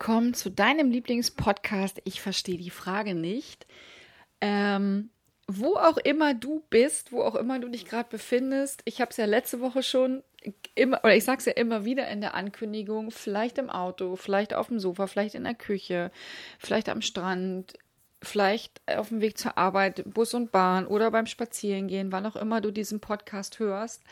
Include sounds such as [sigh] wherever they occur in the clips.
Willkommen zu deinem Lieblingspodcast. Ich verstehe die Frage nicht. Ähm, wo auch immer du bist, wo auch immer du dich gerade befindest, ich habe es ja letzte Woche schon immer, oder ich sage es ja immer wieder in der Ankündigung, vielleicht im Auto, vielleicht auf dem Sofa, vielleicht in der Küche, vielleicht am Strand, vielleicht auf dem Weg zur Arbeit, Bus und Bahn oder beim Spazierengehen, wann auch immer du diesen Podcast hörst.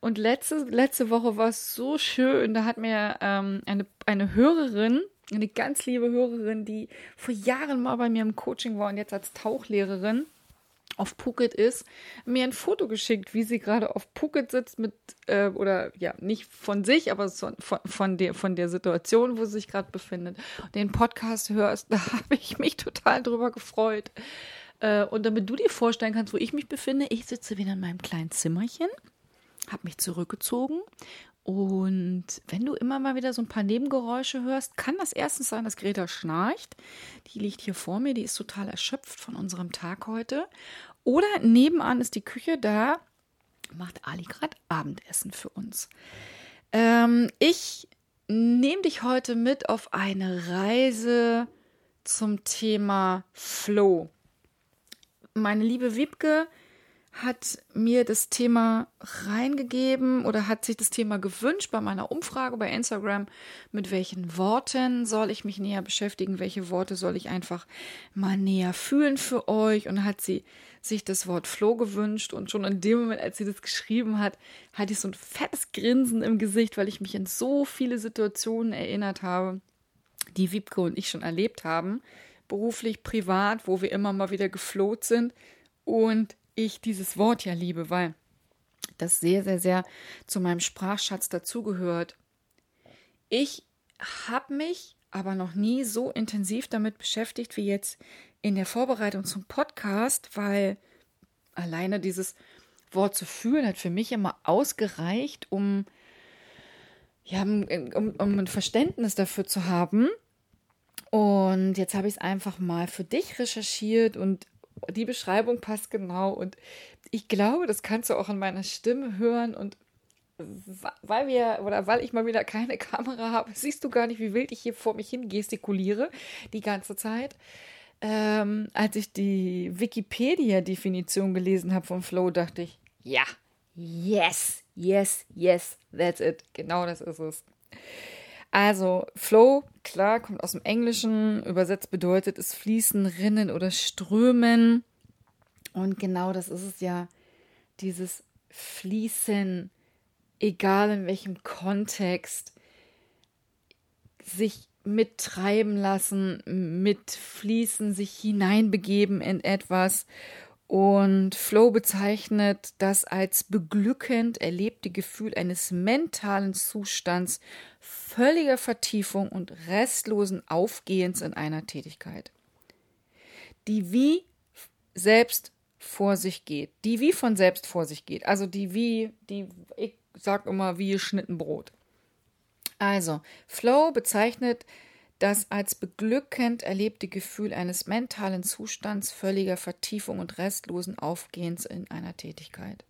Und letzte, letzte Woche war es so schön, da hat mir ähm, eine, eine Hörerin, eine ganz liebe Hörerin, die vor Jahren mal bei mir im Coaching war und jetzt als Tauchlehrerin, auf Phuket ist, mir ein Foto geschickt, wie sie gerade auf Phuket sitzt mit, äh, oder ja, nicht von sich, aber von, von, der, von der Situation, wo sie sich gerade befindet. Den Podcast hörst, [laughs] da habe ich mich total drüber gefreut. Äh, und damit du dir vorstellen kannst, wo ich mich befinde, ich sitze wieder in meinem kleinen Zimmerchen, habe mich zurückgezogen und wenn du immer mal wieder so ein paar Nebengeräusche hörst, kann das erstens sein, dass Greta schnarcht. Die liegt hier vor mir, die ist total erschöpft von unserem Tag heute. Oder nebenan ist die Küche, da macht Ali gerade Abendessen für uns. Ähm, ich nehme dich heute mit auf eine Reise zum Thema Flow. Meine liebe Wiebke hat mir das Thema reingegeben oder hat sich das Thema gewünscht bei meiner Umfrage bei Instagram. Mit welchen Worten soll ich mich näher beschäftigen? Welche Worte soll ich einfach mal näher fühlen für euch? Und hat sie sich das Wort Flow gewünscht. Und schon in dem Moment, als sie das geschrieben hat, hatte ich so ein fettes Grinsen im Gesicht, weil ich mich in so viele Situationen erinnert habe, die Wiebke und ich schon erlebt haben. Beruflich, privat, wo wir immer mal wieder gefloht sind. Und ich dieses Wort ja liebe, weil das sehr, sehr, sehr zu meinem Sprachschatz dazugehört. Ich habe mich aber noch nie so intensiv damit beschäftigt wie jetzt in der Vorbereitung zum Podcast, weil alleine dieses Wort zu fühlen hat für mich immer ausgereicht, um ja, um, um ein Verständnis dafür zu haben. Und jetzt habe ich es einfach mal für dich recherchiert und die Beschreibung passt genau und ich glaube, das kannst du auch in meiner Stimme hören und weil wir oder weil ich mal wieder keine [laughs] Kamera habe, siehst du gar nicht, wie wild ich hier vor mich hin gestikuliere die ganze Zeit. Ähm, als ich die Wikipedia-Definition gelesen habe von Flow, dachte ich, ja, yes, yes, yes, that's it. Genau das ist es. Also Flow, klar, kommt aus dem Englischen, übersetzt bedeutet es fließen, rinnen oder strömen. Und genau das ist es ja, dieses Fließen, egal in welchem Kontext, sich mittreiben lassen, mitfließen, sich hineinbegeben in etwas und Flow bezeichnet das als beglückend erlebte Gefühl eines mentalen Zustands völliger Vertiefung und restlosen Aufgehens in einer Tätigkeit, die wie selbst vor sich geht, die wie von selbst vor sich geht, also die wie, die, ich sag immer wie geschnitten Brot. Also, Flow bezeichnet das als beglückend erlebte Gefühl eines mentalen Zustands völliger Vertiefung und restlosen Aufgehens in einer Tätigkeit.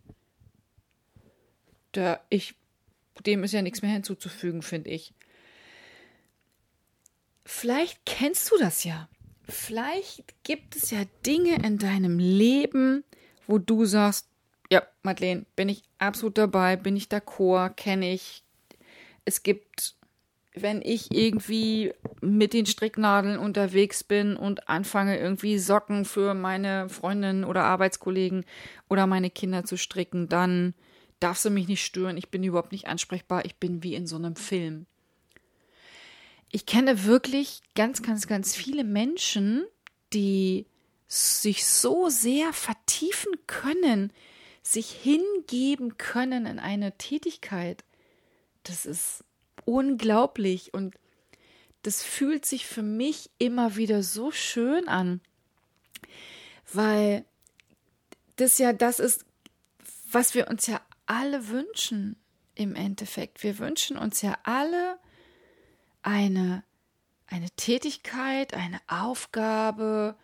Da ich, dem ist ja nichts mehr hinzuzufügen, finde ich. Vielleicht kennst du das ja. Vielleicht gibt es ja Dinge in deinem Leben, wo du sagst, ja, Madeleine, bin ich absolut dabei, bin ich d'accord, kenne ich. Es gibt wenn ich irgendwie mit den Stricknadeln unterwegs bin und anfange, irgendwie Socken für meine Freundinnen oder Arbeitskollegen oder meine Kinder zu stricken, dann darfst du mich nicht stören. Ich bin überhaupt nicht ansprechbar. Ich bin wie in so einem Film. Ich kenne wirklich ganz, ganz, ganz viele Menschen, die sich so sehr vertiefen können, sich hingeben können in eine Tätigkeit. Das ist unglaublich und das fühlt sich für mich immer wieder so schön an, weil das ja das ist, was wir uns ja alle wünschen im Endeffekt. Wir wünschen uns ja alle eine, eine Tätigkeit, eine Aufgabe,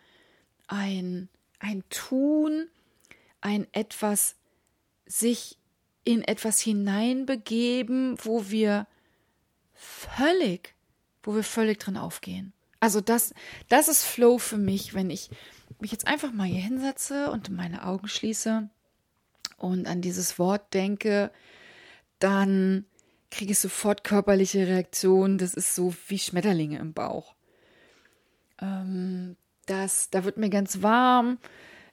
ein, ein Tun, ein etwas, sich in etwas hineinbegeben, wo wir völlig, wo wir völlig drin aufgehen. Also das, das ist Flow für mich, wenn ich mich jetzt einfach mal hier hinsetze und meine Augen schließe und an dieses Wort denke, dann kriege ich sofort körperliche Reaktionen. Das ist so wie Schmetterlinge im Bauch. Ähm, das, da wird mir ganz warm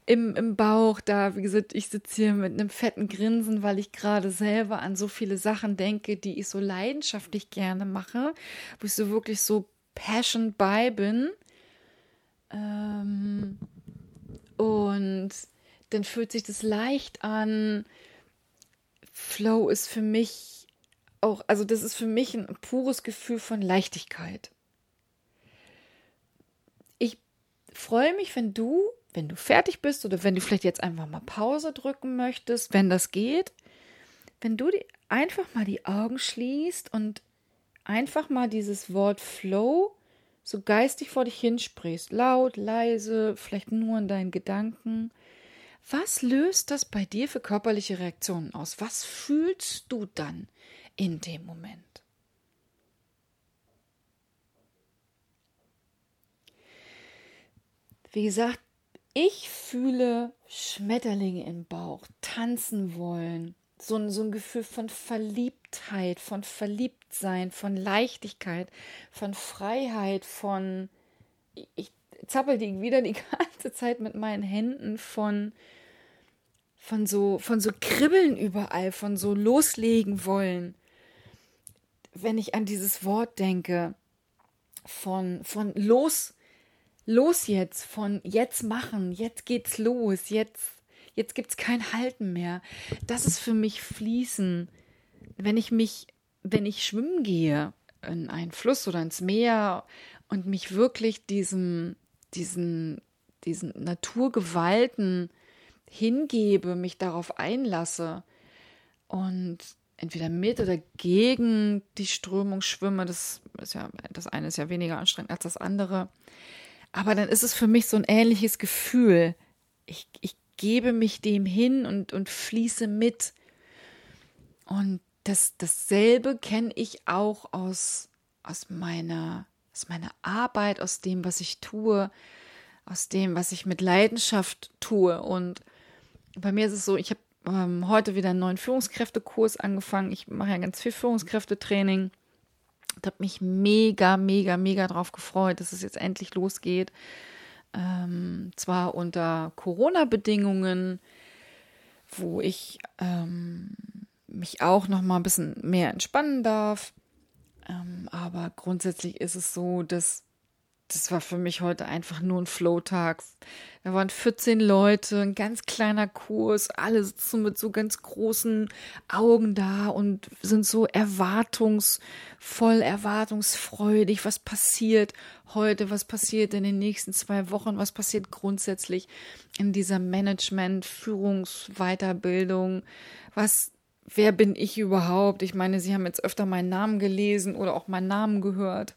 im, im Bauch. Da, wie gesagt, ich sitze hier mit einem fetten Grinsen, weil ich gerade selber an so viele Sachen denke, die ich so leidenschaftlich gerne mache, wo ich so wirklich so passion bei bin. Ähm, und dann fühlt sich das leicht an. Flow ist für mich auch, also das ist für mich ein pures Gefühl von Leichtigkeit. Ich freue mich, wenn du, wenn du fertig bist oder wenn du vielleicht jetzt einfach mal Pause drücken möchtest, wenn das geht, wenn du einfach mal die Augen schließt und einfach mal dieses Wort Flow so geistig vor dich hinsprichst, laut, leise, vielleicht nur in deinen Gedanken. Was löst das bei dir für körperliche Reaktionen aus? Was fühlst du dann in dem Moment? Wie gesagt, ich fühle Schmetterlinge im Bauch, tanzen wollen, so ein, so ein Gefühl von Verliebtheit, von Verliebtsein, von Leichtigkeit, von Freiheit, von ich zappel die wieder die [laughs] ganze Zeit mit meinen Händen von von so von so Kribbeln überall, von so loslegen wollen. Wenn ich an dieses Wort denke, von von los los jetzt, von jetzt machen, jetzt geht's los, jetzt jetzt gibt es kein Halten mehr. Das ist für mich Fließen. Wenn ich mich, wenn ich schwimmen gehe in einen Fluss oder ins Meer und mich wirklich diesem, diesen, diesen Naturgewalten hingebe, mich darauf einlasse und entweder mit oder gegen die Strömung schwimme, das ist ja, das eine ist ja weniger anstrengend als das andere. Aber dann ist es für mich so ein ähnliches Gefühl. Ich, ich gebe mich dem hin und, und fließe mit. Und das, dasselbe kenne ich auch aus, aus, meiner, aus meiner Arbeit, aus dem, was ich tue, aus dem, was ich mit Leidenschaft tue. Und bei mir ist es so, ich habe ähm, heute wieder einen neuen Führungskräftekurs angefangen. Ich mache ja ganz viel Führungskräftetraining. Ich habe mich mega, mega, mega drauf gefreut, dass es jetzt endlich losgeht ähm, zwar unter Corona-Bedingungen, wo ich ähm, mich auch noch mal ein bisschen mehr entspannen darf. Ähm, aber grundsätzlich ist es so, dass das war für mich heute einfach nur ein Flow-Tag. Da waren 14 Leute, ein ganz kleiner Kurs, alle sitzen mit so ganz großen Augen da und sind so erwartungsvoll, erwartungsfreudig. Was passiert heute? Was passiert in den nächsten zwei Wochen? Was passiert grundsätzlich in dieser Management, Führungs, Weiterbildung? Was wer bin ich überhaupt? Ich meine, Sie haben jetzt öfter meinen Namen gelesen oder auch meinen Namen gehört.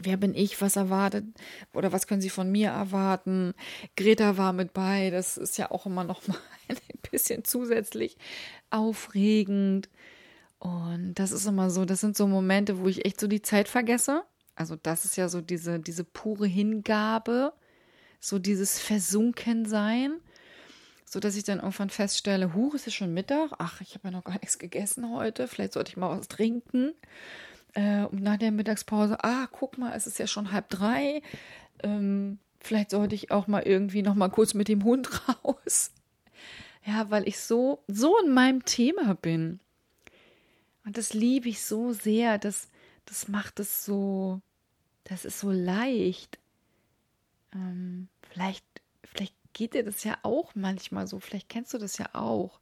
Wer bin ich? Was erwartet? Oder was können Sie von mir erwarten? Greta war mit bei. Das ist ja auch immer noch mal [laughs] ein bisschen zusätzlich aufregend. Und das ist immer so, das sind so Momente, wo ich echt so die Zeit vergesse. Also das ist ja so diese, diese pure Hingabe, so dieses Versunkensein, so dass ich dann irgendwann feststelle, huch, ist es schon Mittag? Ach, ich habe ja noch gar nichts gegessen heute. Vielleicht sollte ich mal was trinken äh, nach der Mittagspause, ah, guck mal, es ist ja schon halb drei. Ähm, vielleicht sollte ich auch mal irgendwie noch mal kurz mit dem Hund [laughs] raus. Ja, weil ich so, so in meinem Thema bin. Und das liebe ich so sehr. Das, das macht es so, das ist so leicht. Ähm, vielleicht, vielleicht geht dir das ja auch manchmal so. Vielleicht kennst du das ja auch.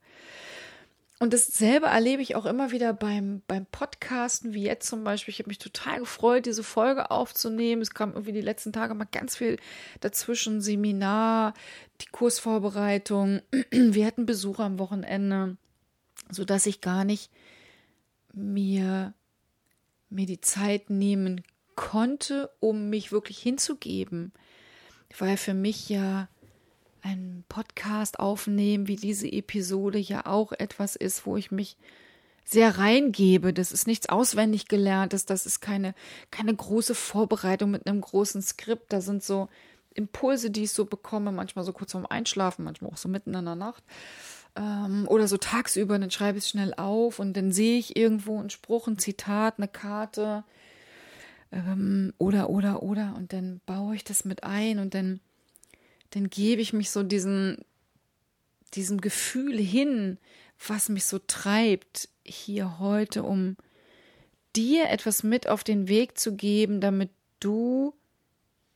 Und dasselbe erlebe ich auch immer wieder beim, beim Podcasten, wie jetzt zum Beispiel. Ich habe mich total gefreut, diese Folge aufzunehmen. Es kam irgendwie die letzten Tage mal ganz viel dazwischen. Seminar, die Kursvorbereitung. [clears throat] Wir hatten Besuch am Wochenende, sodass ich gar nicht mir, mir die Zeit nehmen konnte, um mich wirklich hinzugeben. Weil für mich ja einen Podcast aufnehmen, wie diese Episode ja auch etwas ist, wo ich mich sehr reingebe. Das ist nichts auswendig gelerntes, das ist keine, keine große Vorbereitung mit einem großen Skript. Da sind so Impulse, die ich so bekomme, manchmal so kurz vorm Einschlafen, manchmal auch so mitten in der Nacht. Ähm, oder so tagsüber, dann schreibe ich es schnell auf und dann sehe ich irgendwo einen Spruch, ein Zitat, eine Karte. Ähm, oder, oder, oder. Und dann baue ich das mit ein und dann, dann gebe ich mich so diesen, diesem Gefühl hin, was mich so treibt, hier heute, um dir etwas mit auf den Weg zu geben, damit du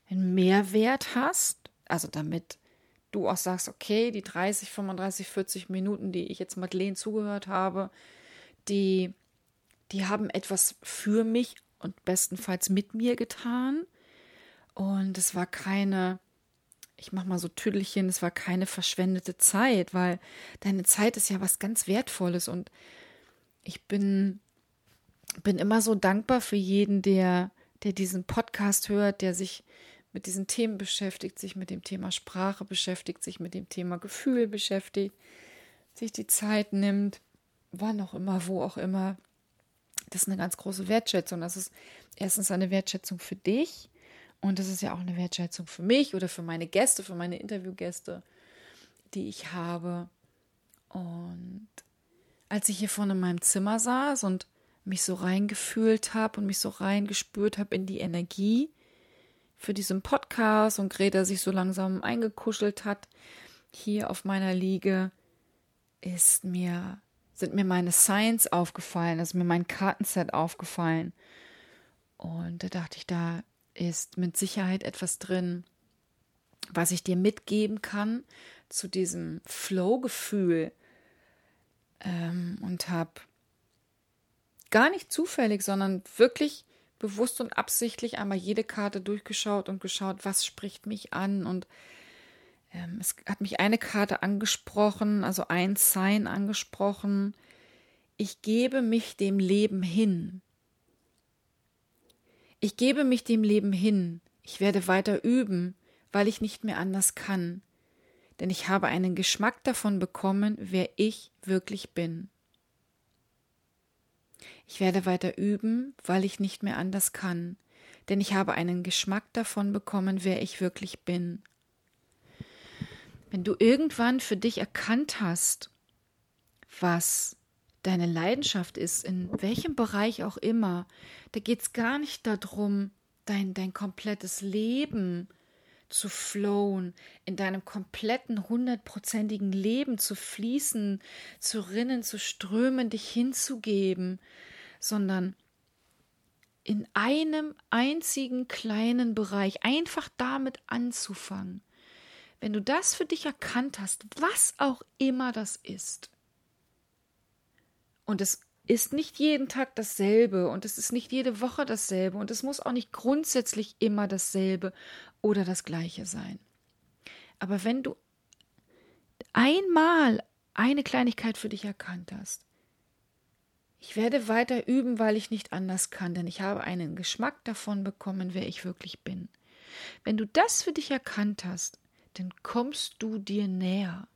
einen Mehrwert hast, also damit du auch sagst, okay, die 30, 35, 40 Minuten, die ich jetzt Madeleine zugehört habe, die, die haben etwas für mich und bestenfalls mit mir getan. Und es war keine, ich mach mal so Tüdelchen, es war keine verschwendete Zeit, weil deine Zeit ist ja was ganz Wertvolles und ich bin, bin immer so dankbar für jeden, der, der diesen Podcast hört, der sich mit diesen Themen beschäftigt, sich mit dem Thema Sprache beschäftigt, sich mit dem Thema Gefühl beschäftigt, sich die Zeit nimmt, wann auch immer, wo auch immer. Das ist eine ganz große Wertschätzung. Das ist erstens eine Wertschätzung für dich und das ist ja auch eine Wertschätzung für mich oder für meine Gäste, für meine Interviewgäste, die ich habe. Und als ich hier vorne in meinem Zimmer saß und mich so reingefühlt habe und mich so reingespürt habe in die Energie, für diesen Podcast und Greta sich so langsam eingekuschelt hat, hier auf meiner Liege, ist mir, sind mir meine Signs aufgefallen, ist mir mein Kartenset aufgefallen. Und da dachte ich, da ist mit Sicherheit etwas drin, was ich dir mitgeben kann zu diesem Flow-Gefühl. Ähm, und habe gar nicht zufällig, sondern wirklich bewusst und absichtlich einmal jede Karte durchgeschaut und geschaut, was spricht mich an. Und ähm, es hat mich eine Karte angesprochen, also ein Sign angesprochen. Ich gebe mich dem Leben hin. Ich gebe mich dem Leben hin. Ich werde weiter üben, weil ich nicht mehr anders kann. Denn ich habe einen Geschmack davon bekommen, wer ich wirklich bin. Ich werde weiter üben, weil ich nicht mehr anders kann, denn ich habe einen Geschmack davon bekommen, wer ich wirklich bin. Wenn du irgendwann für dich erkannt hast, was deine Leidenschaft ist, in welchem Bereich auch immer, da geht es gar nicht darum, dein, dein komplettes Leben zu flowen, in deinem kompletten hundertprozentigen Leben zu fließen, zu rinnen, zu strömen, dich hinzugeben, sondern in einem einzigen kleinen Bereich einfach damit anzufangen. Wenn du das für dich erkannt hast, was auch immer das ist, und es ist nicht jeden Tag dasselbe und es ist nicht jede Woche dasselbe und es muss auch nicht grundsätzlich immer dasselbe oder das gleiche sein. Aber wenn du einmal eine Kleinigkeit für dich erkannt hast, ich werde weiter üben, weil ich nicht anders kann, denn ich habe einen Geschmack davon bekommen, wer ich wirklich bin. Wenn du das für dich erkannt hast, dann kommst du dir näher.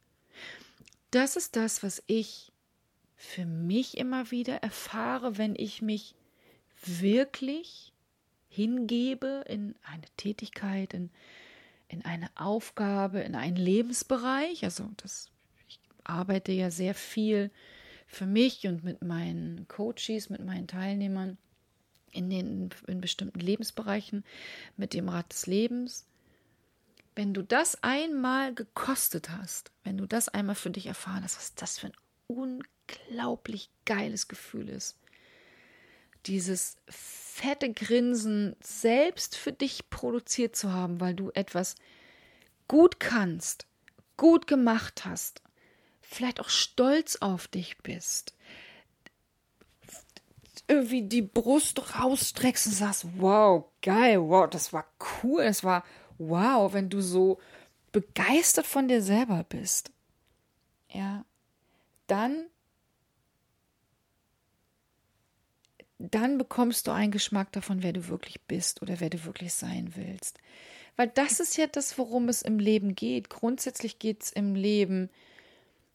Das ist das, was ich für mich immer wieder erfahre, wenn ich mich wirklich hingebe in eine Tätigkeit, in, in eine Aufgabe, in einen Lebensbereich. Also das, ich arbeite ja sehr viel für mich und mit meinen Coaches, mit meinen Teilnehmern in den in bestimmten Lebensbereichen mit dem Rat des Lebens. Wenn du das einmal gekostet hast, wenn du das einmal für dich erfahren hast, was das für ein unglaublich geiles Gefühl ist, dieses fette Grinsen selbst für dich produziert zu haben, weil du etwas gut kannst, gut gemacht hast vielleicht auch stolz auf dich bist, irgendwie die Brust rausstreckst und sagst, wow, geil, wow, das war cool, es war wow, wenn du so begeistert von dir selber bist. Ja, dann dann bekommst du einen Geschmack davon, wer du wirklich bist oder wer du wirklich sein willst. Weil das ist ja das, worum es im Leben geht. Grundsätzlich geht es im Leben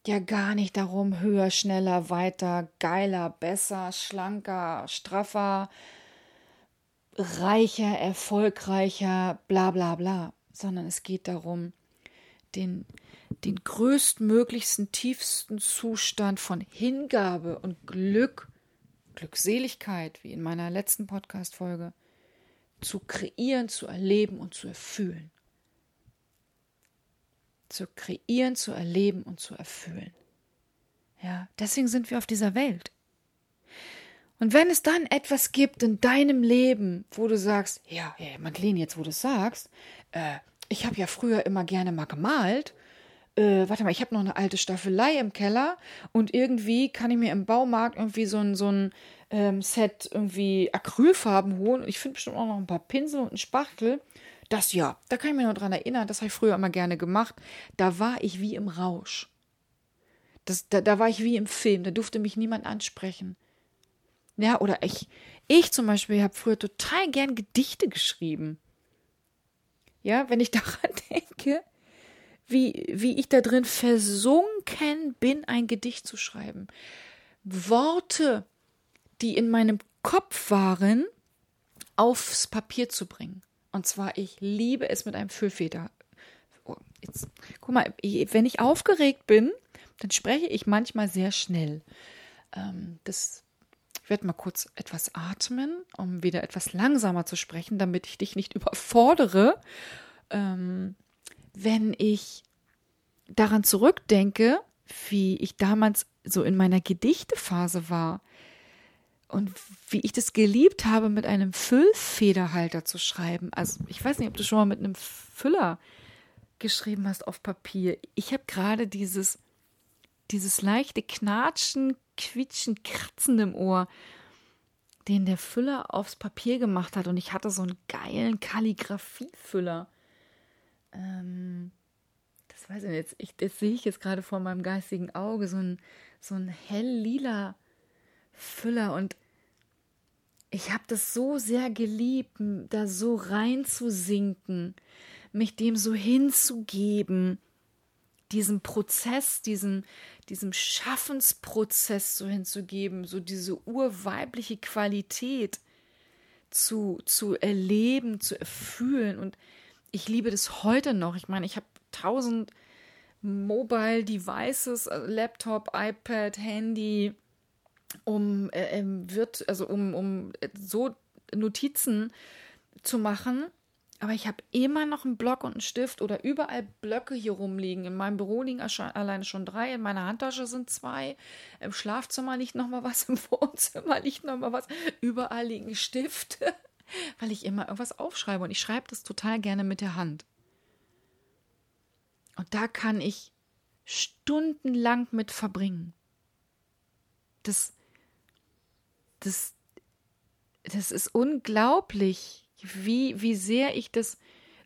ja gar nicht darum, höher, schneller, weiter, geiler, besser, schlanker, straffer, reicher, erfolgreicher, bla bla bla, sondern es geht darum, den, den größtmöglichsten, tiefsten Zustand von Hingabe und Glück, Glückseligkeit, wie in meiner letzten Podcast-Folge, zu kreieren, zu erleben und zu erfüllen. Zu kreieren, zu erleben und zu erfüllen. Ja, deswegen sind wir auf dieser Welt. Und wenn es dann etwas gibt in deinem Leben, wo du sagst, ja, ja Madeleine, jetzt wo du es sagst, äh, ich habe ja früher immer gerne mal gemalt. Äh, warte mal, ich habe noch eine alte Staffelei im Keller und irgendwie kann ich mir im Baumarkt irgendwie so ein, so ein ähm, Set irgendwie Acrylfarben holen. Und ich finde bestimmt auch noch ein paar Pinsel und einen Spachtel. Das ja, da kann ich mich noch dran erinnern, das habe ich früher immer gerne gemacht. Da war ich wie im Rausch. Das, da, da war ich wie im Film, da durfte mich niemand ansprechen. Ja, oder ich, ich zum Beispiel habe früher total gern Gedichte geschrieben. Ja, wenn ich [laughs] daran denke, wie, wie ich da drin versunken bin, ein Gedicht zu schreiben. Worte, die in meinem Kopf waren, aufs Papier zu bringen. Und zwar, ich liebe es mit einem Füllfeder. Oh, jetzt, guck mal, wenn ich aufgeregt bin, dann spreche ich manchmal sehr schnell. Ähm, das ich werde mal kurz etwas atmen, um wieder etwas langsamer zu sprechen, damit ich dich nicht [laughs] überfordere. Ähm, wenn ich daran zurückdenke, wie ich damals so in meiner Gedichtephase war und wie ich das geliebt habe, mit einem Füllfederhalter zu schreiben. Also ich weiß nicht, ob du schon mal mit einem Füller geschrieben hast auf Papier. Ich habe gerade dieses, dieses leichte Knatschen, quietschen, kratzen im Ohr, den der Füller aufs Papier gemacht hat. Und ich hatte so einen geilen Kalligrafiefüller. Ähm, weiß ich nicht, jetzt, ich, das sehe ich jetzt gerade vor meinem geistigen Auge, so ein, so ein hell lila Füller. Und ich habe das so sehr geliebt, da so reinzusinken, mich dem so hinzugeben diesem Prozess, diesem, diesem Schaffensprozess so hinzugeben, so diese urweibliche Qualität zu, zu erleben, zu erfühlen. Und ich liebe das heute noch. Ich meine, ich habe tausend Mobile Devices, also Laptop, iPad, Handy, um äh, ähm, wird, also um, um so Notizen zu machen aber ich habe immer noch einen Block und einen Stift oder überall Blöcke hier rumliegen. In meinem Büro liegen alleine schon drei, in meiner Handtasche sind zwei, im Schlafzimmer liegt noch mal was, [laughs] im Wohnzimmer liegt noch mal was. Überall liegen Stifte, [laughs] weil ich immer irgendwas aufschreibe und ich schreibe das total gerne mit der Hand. Und da kann ich stundenlang mit verbringen. Das, das, das ist unglaublich wie, wie sehr ich das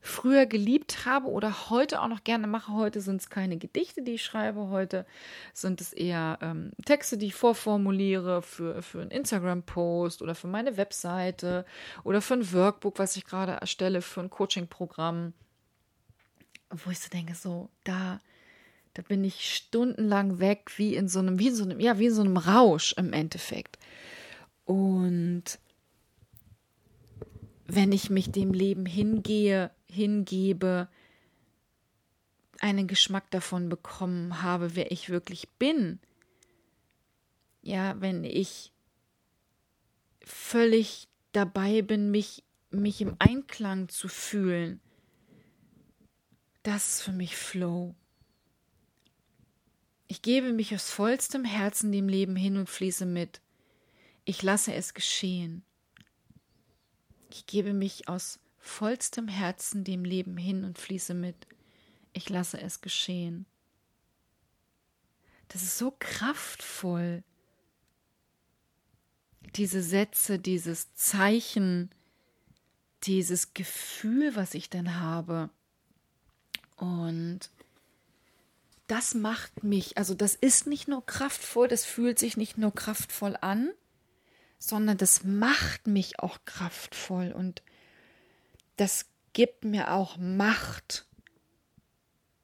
früher geliebt habe oder heute auch noch gerne mache. Heute sind es keine Gedichte, die ich schreibe, heute sind es eher ähm, Texte, die ich vorformuliere für, für einen Instagram-Post oder für meine Webseite oder für ein Workbook, was ich gerade erstelle, für ein Coaching-Programm. Wo ich so denke, so, da, da bin ich stundenlang weg, wie in so einem, wie in so einem, ja, wie in so einem Rausch im Endeffekt. Und wenn ich mich dem Leben hingehe, hingebe, einen Geschmack davon bekommen habe, wer ich wirklich bin. Ja, wenn ich völlig dabei bin, mich, mich im Einklang zu fühlen. Das ist für mich Flow. Ich gebe mich aus vollstem Herzen dem Leben hin und fließe mit. Ich lasse es geschehen. Ich gebe mich aus vollstem Herzen dem Leben hin und fließe mit. Ich lasse es geschehen. Das ist so kraftvoll. Diese Sätze, dieses Zeichen, dieses Gefühl, was ich dann habe. Und das macht mich, also das ist nicht nur kraftvoll, das fühlt sich nicht nur kraftvoll an, sondern das macht mich auch kraftvoll und das gibt mir auch Macht.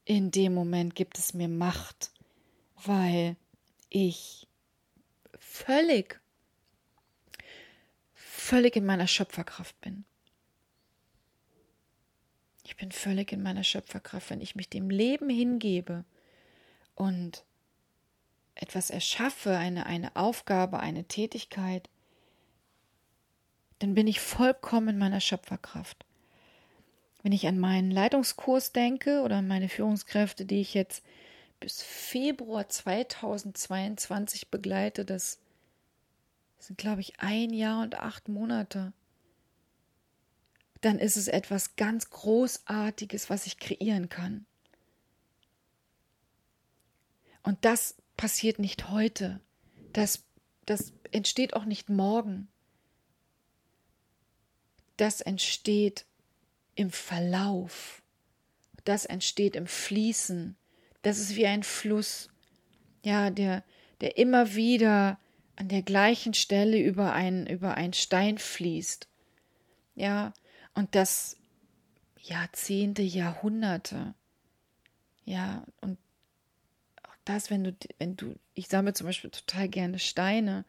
In dem Moment gibt es mir Macht, weil ich völlig, völlig in meiner Schöpferkraft bin. Ich bin völlig in meiner Schöpferkraft, wenn ich mich dem Leben hingebe und etwas erschaffe, eine, eine Aufgabe, eine Tätigkeit, dann bin ich vollkommen in meiner Schöpferkraft. Wenn ich an meinen Leitungskurs denke oder an meine Führungskräfte, die ich jetzt bis Februar 2022 begleite, das sind, glaube ich, ein Jahr und acht Monate, dann ist es etwas ganz Großartiges, was ich kreieren kann. Und das passiert nicht heute. Das, das entsteht auch nicht morgen. Das entsteht im Verlauf. Das entsteht im Fließen. Das ist wie ein Fluss, ja, der, der immer wieder an der gleichen Stelle über ein, über ein Stein fließt. Ja, und das Jahrzehnte, Jahrhunderte. Ja, und auch das, wenn du, wenn du, ich sammle zum Beispiel total gerne Steine,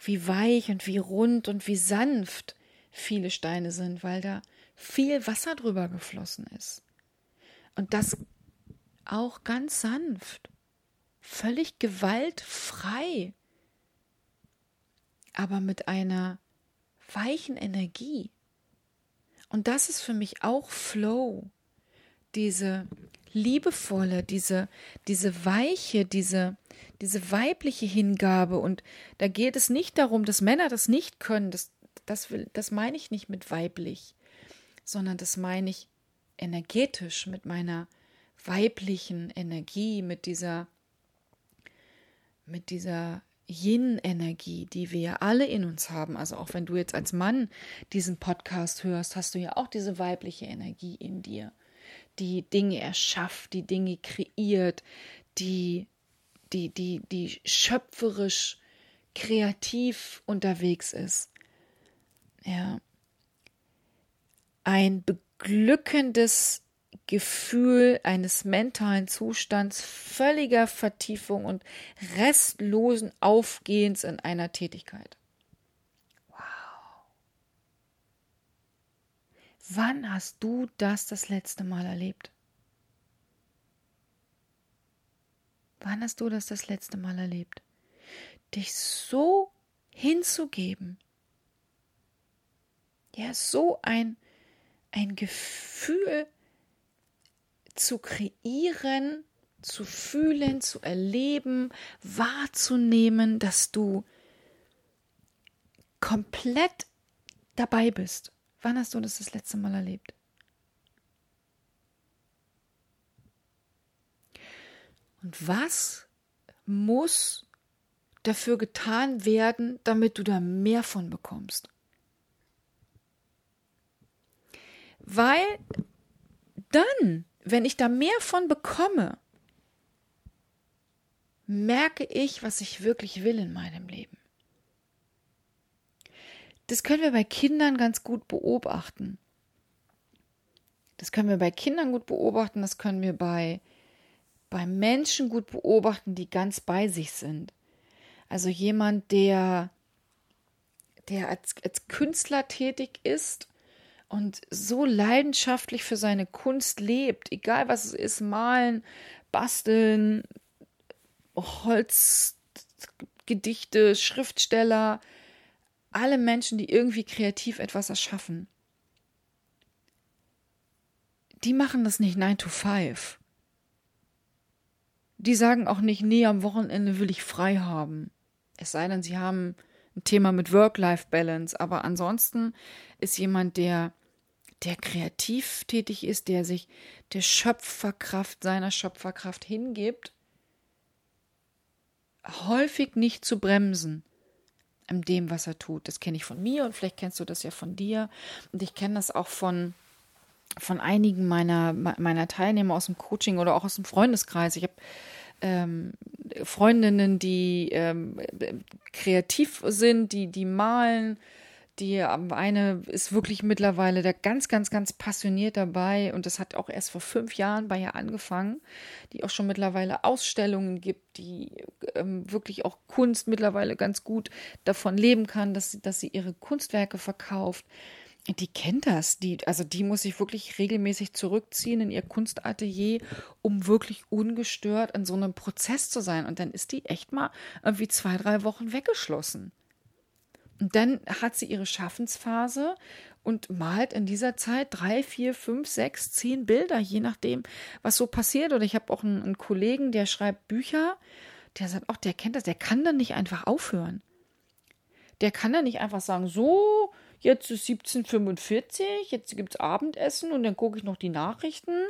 wie weich und wie rund und wie sanft viele Steine sind, weil da viel Wasser drüber geflossen ist. Und das auch ganz sanft, völlig gewaltfrei, aber mit einer weichen Energie. Und das ist für mich auch Flow, diese liebevolle, diese, diese weiche, diese, diese weibliche Hingabe. Und da geht es nicht darum, dass Männer das nicht können, das, das, will, das meine ich nicht mit weiblich, sondern das meine ich energetisch mit meiner weiblichen Energie, mit dieser, mit dieser Yin-Energie, die wir alle in uns haben. Also auch wenn du jetzt als Mann diesen Podcast hörst, hast du ja auch diese weibliche Energie in dir, die Dinge erschafft, die Dinge kreiert, die, die, die, die schöpferisch kreativ unterwegs ist. Ja. Ein beglückendes Gefühl eines mentalen Zustands völliger Vertiefung und restlosen Aufgehens in einer Tätigkeit. Wow. Wann hast du das das letzte Mal erlebt? Wann hast du das das letzte Mal erlebt? Dich so hinzugeben. Ja, so ein, ein Gefühl zu kreieren, zu fühlen, zu erleben, wahrzunehmen, dass du komplett dabei bist. Wann hast du das das letzte Mal erlebt? Und was muss dafür getan werden, damit du da mehr von bekommst? Weil dann wenn ich da mehr von bekomme, merke ich, was ich wirklich will in meinem Leben. Das können wir bei Kindern ganz gut beobachten. Das können wir bei Kindern gut beobachten, das können wir bei, bei Menschen gut beobachten, die ganz bei sich sind. Also jemand, der, der als, als Künstler tätig ist und so leidenschaftlich für seine Kunst lebt, egal was es ist, malen, basteln, Holzgedichte, Schriftsteller, alle Menschen, die irgendwie kreativ etwas erschaffen, die machen das nicht 9 to 5. Die sagen auch nicht, nee, am Wochenende will ich frei haben. Es sei denn, sie haben ein Thema mit Work-Life-Balance, aber ansonsten ist jemand, der, der kreativ tätig ist, der sich der Schöpferkraft seiner Schöpferkraft hingibt, häufig nicht zu bremsen in dem, was er tut. Das kenne ich von mir und vielleicht kennst du das ja von dir. Und ich kenne das auch von, von einigen meiner, meiner Teilnehmer aus dem Coaching oder auch aus dem Freundeskreis. Ich habe ähm, Freundinnen, die ähm, kreativ sind, die, die malen, Die eine ist wirklich mittlerweile da ganz, ganz, ganz passioniert dabei und das hat auch erst vor fünf Jahren bei ihr angefangen, die auch schon mittlerweile Ausstellungen gibt, die ähm, wirklich auch Kunst mittlerweile ganz gut davon leben kann, dass sie, dass sie ihre Kunstwerke verkauft. Die kennt das, die, also die muss sich wirklich regelmäßig zurückziehen in ihr Kunstatelier, um wirklich ungestört in so einem Prozess zu sein. Und dann ist die echt mal irgendwie zwei, drei Wochen weggeschlossen. Und dann hat sie ihre Schaffensphase und malt in dieser Zeit drei, vier, fünf, sechs, zehn Bilder, je nachdem, was so passiert. Oder ich habe auch einen, einen, Kollegen, der schreibt Bücher, der sagt, auch der kennt das, der kann dann nicht einfach aufhören. Der kann dann nicht einfach sagen, so, jetzt ist 17.45, jetzt gibt es Abendessen und dann gucke ich noch die Nachrichten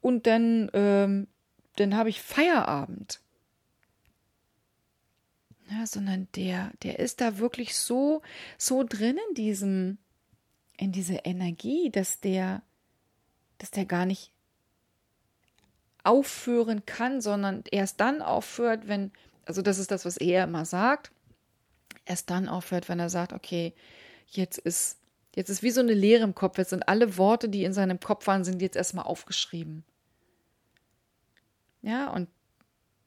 und dann, ähm, dann habe ich Feierabend ja, sondern der, der ist da wirklich so, so drin in diesem, in diese Energie, dass der, dass der gar nicht aufführen kann, sondern erst dann aufhört, wenn, also das ist das, was er immer sagt, erst dann aufhört, wenn er sagt, okay, jetzt ist, jetzt ist wie so eine Leere im Kopf, jetzt sind alle Worte, die in seinem Kopf waren, sind jetzt erstmal aufgeschrieben. Ja, und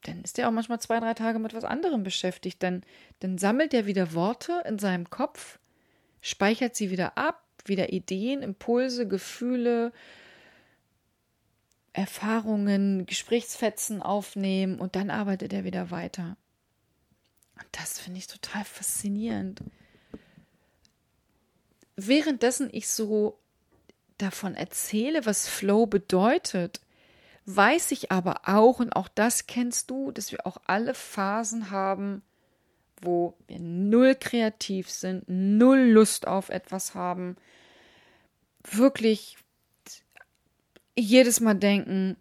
dann ist er auch manchmal zwei, drei Tage mit was anderem beschäftigt. Dann, dann sammelt er wieder Worte in seinem Kopf, speichert sie wieder ab, wieder Ideen, Impulse, Gefühle, Erfahrungen, Gesprächsfetzen aufnehmen und dann arbeitet er wieder weiter. Und das finde ich total faszinierend. Währenddessen ich so davon erzähle, was Flow bedeutet, weiß ich aber auch, und auch das kennst du, dass wir auch alle Phasen haben, wo wir null kreativ sind, null Lust auf etwas haben, wirklich jedes Mal denken,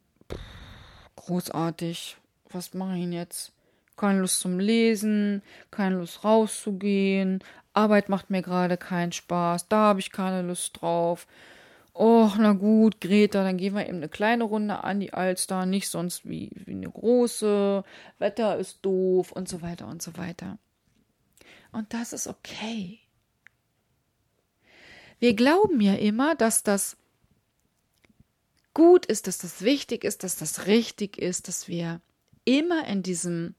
großartig, was mache ich jetzt? Keine Lust zum Lesen, keine Lust rauszugehen, Arbeit macht mir gerade keinen Spaß, da habe ich keine Lust drauf. Och, na gut, Greta, dann gehen wir eben eine kleine Runde an die Alster, nicht sonst wie, wie eine große. Wetter ist doof und so weiter und so weiter. Und das ist okay. Wir glauben ja immer, dass das gut ist, dass das wichtig ist, dass das richtig ist, dass wir immer in diesem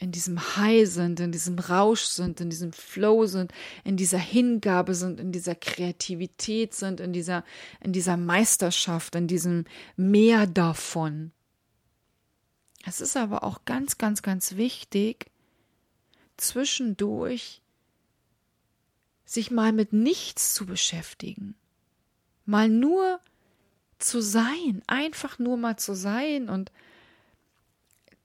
in diesem High sind, in diesem Rausch sind, in diesem Flow sind, in dieser Hingabe sind, in dieser Kreativität sind, in dieser, in dieser Meisterschaft, in diesem Mehr davon. Es ist aber auch ganz, ganz, ganz wichtig, zwischendurch sich mal mit nichts zu beschäftigen. Mal nur zu sein, einfach nur mal zu sein und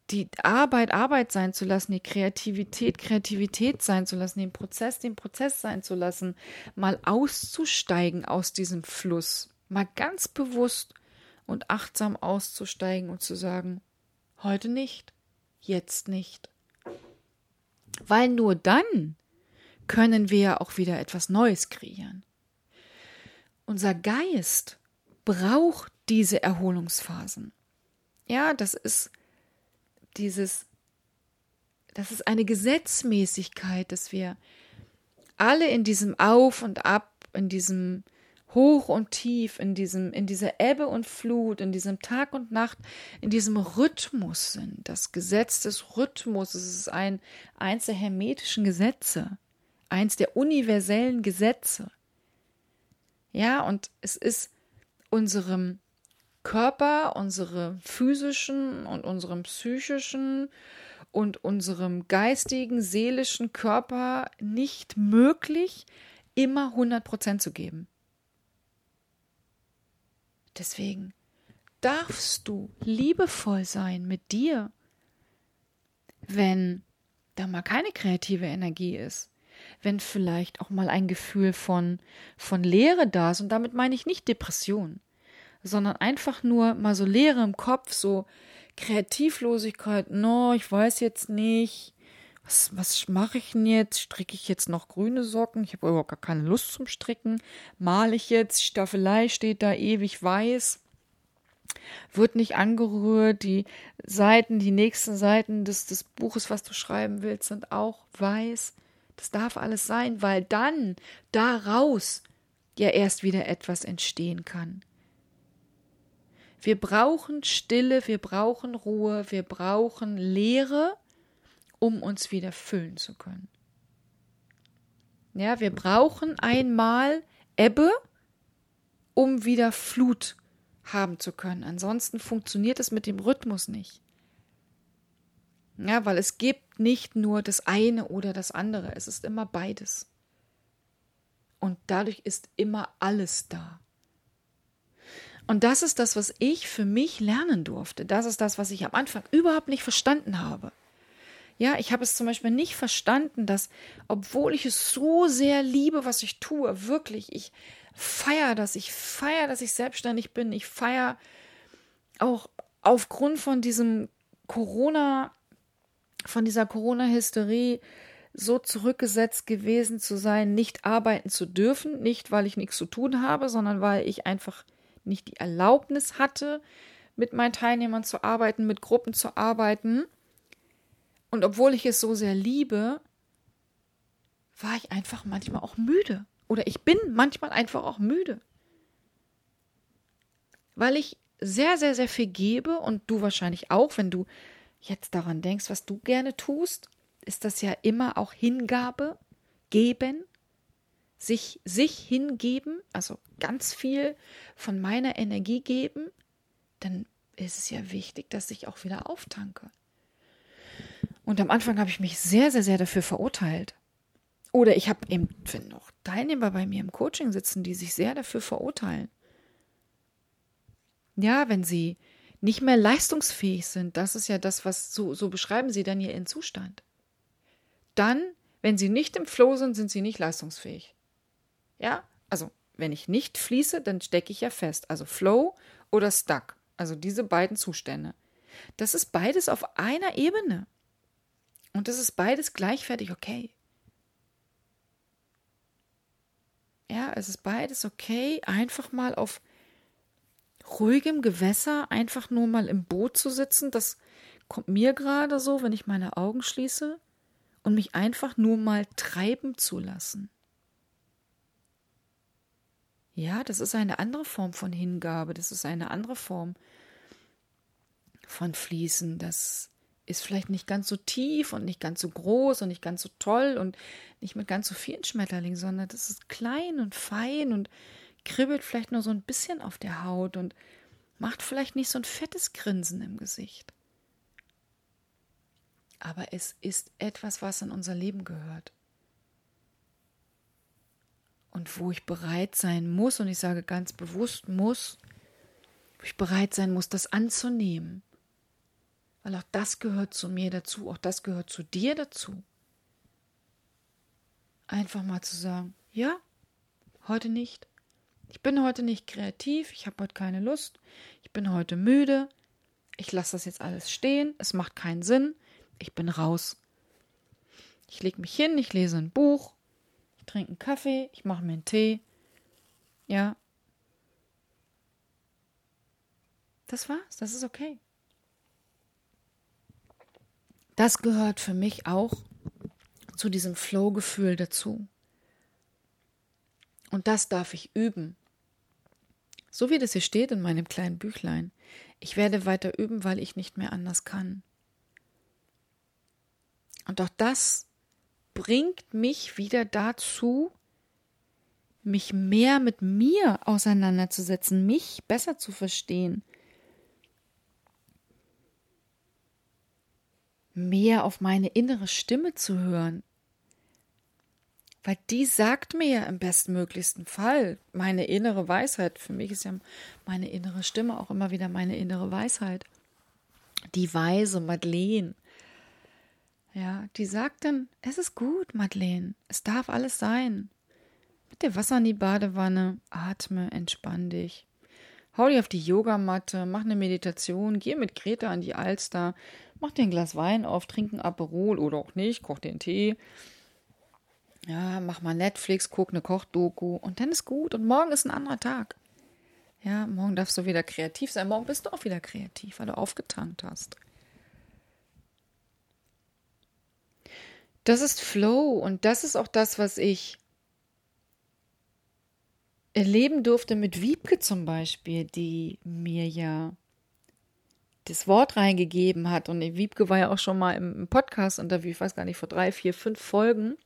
die Arbeit Arbeit sein zu lassen, die Kreativität Kreativität sein zu lassen, den Prozess den Prozess sein zu lassen, mal auszusteigen aus diesem Fluss, mal ganz bewusst und achtsam auszusteigen und zu sagen, heute nicht, jetzt nicht. Weil nur dann können wir auch wieder etwas Neues kreieren. Unser Geist braucht diese Erholungsphasen. Ja, das ist dieses, das ist eine Gesetzmäßigkeit, dass wir alle in diesem Auf und Ab, in diesem Hoch und Tief, in diesem, in dieser Ebbe und Flut, in diesem Tag und Nacht, in diesem Rhythmus sind. Das Gesetz des Rhythmus, es ist ein, eins der hermetischen Gesetze, eins der universellen Gesetze. Ja, und es ist unserem Körper, unserem physischen und unserem psychischen und unserem geistigen, seelischen Körper nicht möglich, immer 100 Prozent zu geben. Deswegen darfst du liebevoll sein mit dir, wenn da mal keine kreative Energie ist, wenn vielleicht auch mal ein Gefühl von, von Leere da ist. Und damit meine ich nicht Depression, sondern einfach nur mal so Leere im Kopf, so Kreativlosigkeit, no, ich weiß jetzt nicht, was, was mache ich denn jetzt? Stricke ich jetzt noch grüne Socken? Ich habe überhaupt gar keine Lust zum Stricken. Male ich jetzt? Staffelei steht da ewig weiß. Wird nicht angerührt. Die Seiten, die nächsten Seiten des, des Buches, was du schreiben willst, sind auch weiß. Das darf alles sein, weil dann daraus ja erst wieder etwas entstehen kann. Wir brauchen Stille, wir brauchen Ruhe, wir brauchen Leere, um uns wieder füllen zu können. Ja, wir brauchen einmal Ebbe, um wieder Flut haben zu können. Ansonsten funktioniert es mit dem Rhythmus nicht. Ja, weil es gibt nicht nur das eine oder das andere, es ist immer beides. Und dadurch ist immer alles da. Und das ist das, was ich für mich lernen durfte. Das ist das, was ich am Anfang überhaupt nicht verstanden habe. Ja, ich habe es zum Beispiel nicht verstanden, dass, obwohl ich es so sehr liebe, was ich tue, wirklich, ich feiere das, ich feiere, dass ich selbstständig bin, ich feiere auch aufgrund von diesem Corona, von dieser Corona-Hysterie so zurückgesetzt gewesen zu sein, nicht arbeiten zu dürfen, nicht weil ich nichts zu tun habe, sondern weil ich einfach nicht die Erlaubnis hatte, mit meinen Teilnehmern zu arbeiten, mit Gruppen zu arbeiten. Und obwohl ich es so sehr liebe, war ich einfach manchmal auch müde. Oder ich bin manchmal einfach auch müde. Weil ich sehr, sehr, sehr viel gebe und du wahrscheinlich auch, wenn du jetzt daran denkst, was du gerne tust, ist das ja immer auch Hingabe, geben, sich, sich hingeben, also ganz viel von meiner Energie geben, dann ist es ja wichtig, dass ich auch wieder auftanke. Und am Anfang habe ich mich sehr, sehr, sehr dafür verurteilt. Oder ich habe eben noch Teilnehmer bei mir im Coaching sitzen, die sich sehr dafür verurteilen. Ja, wenn sie nicht mehr leistungsfähig sind, das ist ja das, was so, so beschreiben sie dann ihren Zustand. Dann, wenn sie nicht im Flow sind, sind sie nicht leistungsfähig. Ja, also wenn ich nicht fließe, dann stecke ich ja fest. Also Flow oder Stuck. Also diese beiden Zustände. Das ist beides auf einer Ebene. Und das ist beides gleichwertig okay. Ja, es ist beides okay, einfach mal auf ruhigem Gewässer, einfach nur mal im Boot zu sitzen. Das kommt mir gerade so, wenn ich meine Augen schließe und mich einfach nur mal treiben zu lassen. Ja, das ist eine andere Form von Hingabe, das ist eine andere Form von Fließen. Das ist vielleicht nicht ganz so tief und nicht ganz so groß und nicht ganz so toll und nicht mit ganz so vielen Schmetterlingen, sondern das ist klein und fein und kribbelt vielleicht nur so ein bisschen auf der Haut und macht vielleicht nicht so ein fettes Grinsen im Gesicht. Aber es ist etwas, was in unser Leben gehört und wo ich bereit sein muss, und ich sage ganz bewusst muss, wo ich bereit sein muss, das anzunehmen. Weil auch das gehört zu mir dazu, auch das gehört zu dir dazu. Einfach mal zu sagen, ja, heute nicht. Ich bin heute nicht kreativ, ich habe heute keine Lust, ich bin heute müde, ich lasse das jetzt alles stehen, es macht keinen Sinn, ich bin raus. Ich lege mich hin, ich lese ein Buch, ich trinke einen Kaffee, ich mache mir einen Tee. Ja. Das war's, das ist okay. Das gehört für mich auch zu diesem Flow-Gefühl dazu. Und das darf ich üben. So wie das hier steht in meinem kleinen Büchlein. Ich werde weiter üben, weil ich nicht mehr anders kann. Und auch das bringt mich wieder dazu, mich mehr mit mir auseinanderzusetzen, mich besser zu verstehen, mehr auf meine innere Stimme zu hören. Weil die sagt mir ja im bestmöglichsten Fall meine innere Weisheit. Für mich ist ja meine innere Stimme auch immer wieder meine innere Weisheit. Die weise Madeleine. Ja, die sagt dann, es ist gut, Madeleine, es darf alles sein. Mit dir Wasser in die Badewanne, atme, entspann dich. Hau dich auf die Yogamatte, mach eine Meditation, geh mit Greta an die Alster, mach dir ein Glas Wein auf, trink ein Aperol oder auch nicht, koch den Tee. Ja, mach mal Netflix, guck eine Kochdoku und dann ist gut und morgen ist ein anderer Tag. Ja, morgen darfst du wieder kreativ sein, morgen bist du auch wieder kreativ, weil du aufgetankt hast. Das ist Flow und das ist auch das, was ich erleben durfte mit Wiebke zum Beispiel, die mir ja das Wort reingegeben hat. Und Wiebke war ja auch schon mal im Podcast-Interview, ich weiß gar nicht, vor drei, vier, fünf Folgen.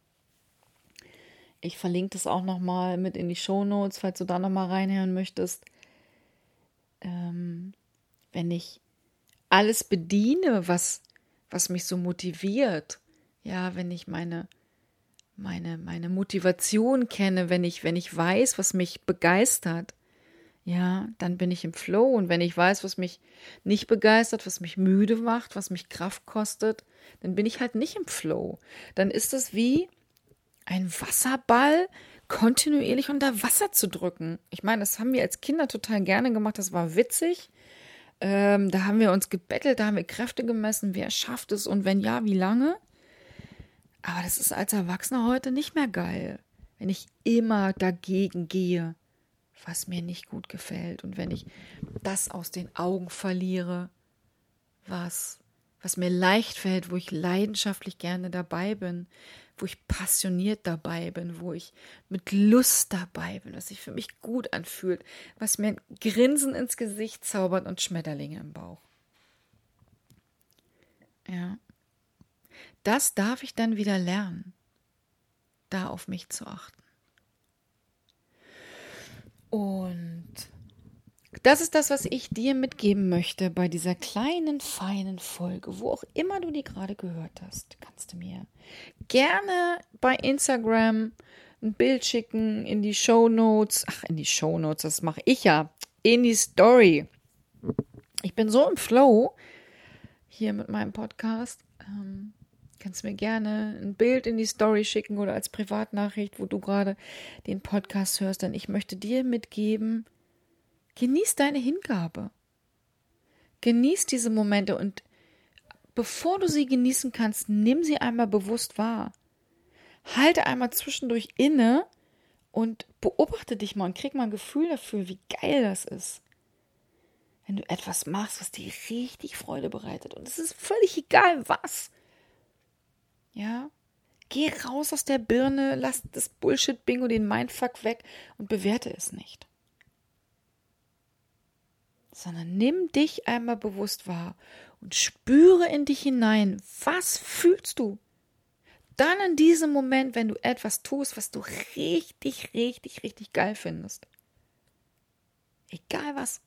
Ich verlinke das auch nochmal mit in die Show Notes, falls du da nochmal reinhören möchtest. Ähm, wenn ich alles bediene, was, was mich so motiviert, ja, wenn ich meine, meine, meine Motivation kenne, wenn ich, wenn ich weiß, was mich begeistert, ja, dann bin ich im Flow. Und wenn ich weiß, was mich nicht begeistert, was mich müde macht, was mich Kraft kostet, dann bin ich halt nicht im Flow. Dann ist es wie ein Wasserball kontinuierlich unter Wasser zu drücken. Ich meine, das haben wir als Kinder total gerne gemacht. Das war witzig. Ähm, da haben wir uns gebettelt, da haben wir Kräfte gemessen, wer schafft es und wenn ja, wie lange. Aber das ist als Erwachsener heute nicht mehr geil, wenn ich immer dagegen gehe, was mir nicht gut gefällt und wenn ich das aus den Augen verliere, was was mir leicht fällt, wo ich leidenschaftlich gerne dabei bin, wo ich passioniert dabei bin, wo ich mit Lust dabei bin, was sich für mich gut anfühlt, was mir ein Grinsen ins Gesicht zaubert und Schmetterlinge im Bauch. Ja. Das darf ich dann wieder lernen, da auf mich zu achten. Und das ist das, was ich dir mitgeben möchte bei dieser kleinen, feinen Folge. Wo auch immer du die gerade gehört hast, kannst du mir gerne bei Instagram ein Bild schicken in die Show Notes. Ach, in die Show Notes, das mache ich ja. In die Story. Ich bin so im Flow hier mit meinem Podcast. Ähm, kannst mir gerne ein Bild in die Story schicken oder als Privatnachricht, wo du gerade den Podcast hörst, denn ich möchte dir mitgeben, Genieß deine Hingabe. Genieß diese Momente und bevor du sie genießen kannst, nimm sie einmal bewusst wahr. Halte einmal zwischendurch inne und beobachte dich mal und krieg mal ein Gefühl dafür, wie geil das ist. Wenn du etwas machst, was dir richtig Freude bereitet. Und es ist völlig egal, was. Ja? Geh raus aus der Birne, lass das Bullshit-Bingo, den Mindfuck weg und bewerte es nicht sondern nimm dich einmal bewusst wahr und spüre in dich hinein, was fühlst du? Dann in diesem Moment, wenn du etwas tust, was du richtig, richtig, richtig geil findest. Egal was.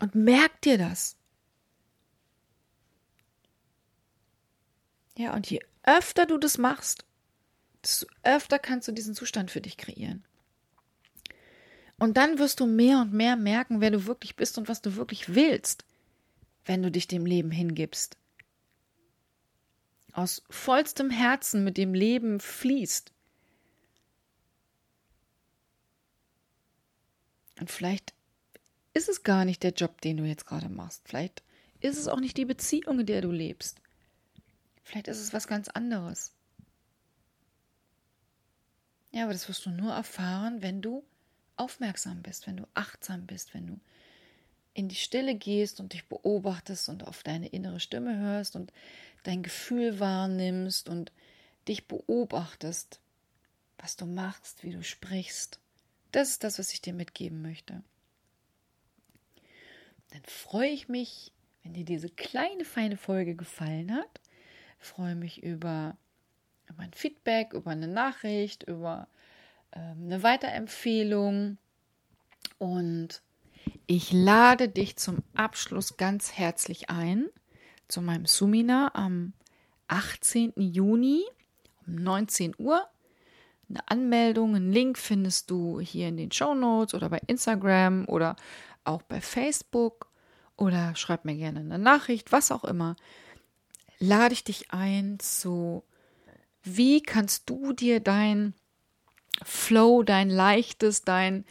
Und merk dir das. Ja, und je öfter du das machst, desto öfter kannst du diesen Zustand für dich kreieren. Und dann wirst du mehr und mehr merken, wer du wirklich bist und was du wirklich willst, wenn du dich dem Leben hingibst. Aus vollstem Herzen mit dem Leben fließt. Und vielleicht ist es gar nicht der Job, den du jetzt gerade machst. Vielleicht ist es auch nicht die Beziehung, in der du lebst. Vielleicht ist es was ganz anderes. Ja, aber das wirst du nur erfahren, wenn du aufmerksam bist, wenn du achtsam bist, wenn du in die Stille gehst und dich beobachtest und auf deine innere Stimme hörst und dein Gefühl wahrnimmst und dich beobachtest, was du machst, wie du sprichst. Das ist das, was ich dir mitgeben möchte. Dann freue ich mich, wenn dir diese kleine, feine Folge gefallen hat. Freue mich über, über ein Feedback, über eine Nachricht, über ähm, eine Weiterempfehlung. Und ich lade dich zum Abschluss ganz herzlich ein zu meinem Sumina am 18. Juni um 19 Uhr. Eine Anmeldung, einen Link findest du hier in den Show Notes oder bei Instagram oder auch bei Facebook oder schreib mir gerne eine Nachricht, was auch immer. Lade ich dich ein zu, wie kannst du dir dein Flow, dein leichtes, dein,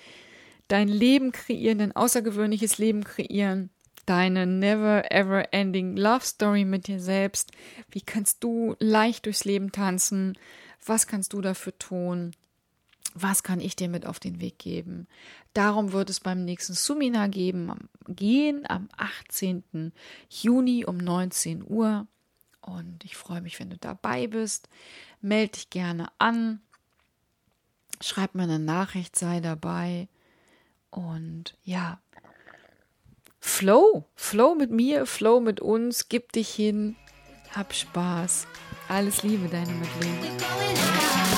dein Leben kreieren, dein außergewöhnliches Leben kreieren, deine never ever ending Love Story mit dir selbst. Wie kannst du leicht durchs Leben tanzen? Was kannst du dafür tun? Was kann ich dir mit auf den Weg geben? Darum wird es beim nächsten Sumina geben, gehen am 18. Juni um 19 Uhr. Und ich freue mich, wenn du dabei bist. Melde dich gerne an. Schreib mir eine Nachricht, sei dabei. Und ja, Flow, Flow mit mir, Flow mit uns, gib dich hin, hab Spaß. Alles Liebe, deine Madeleine.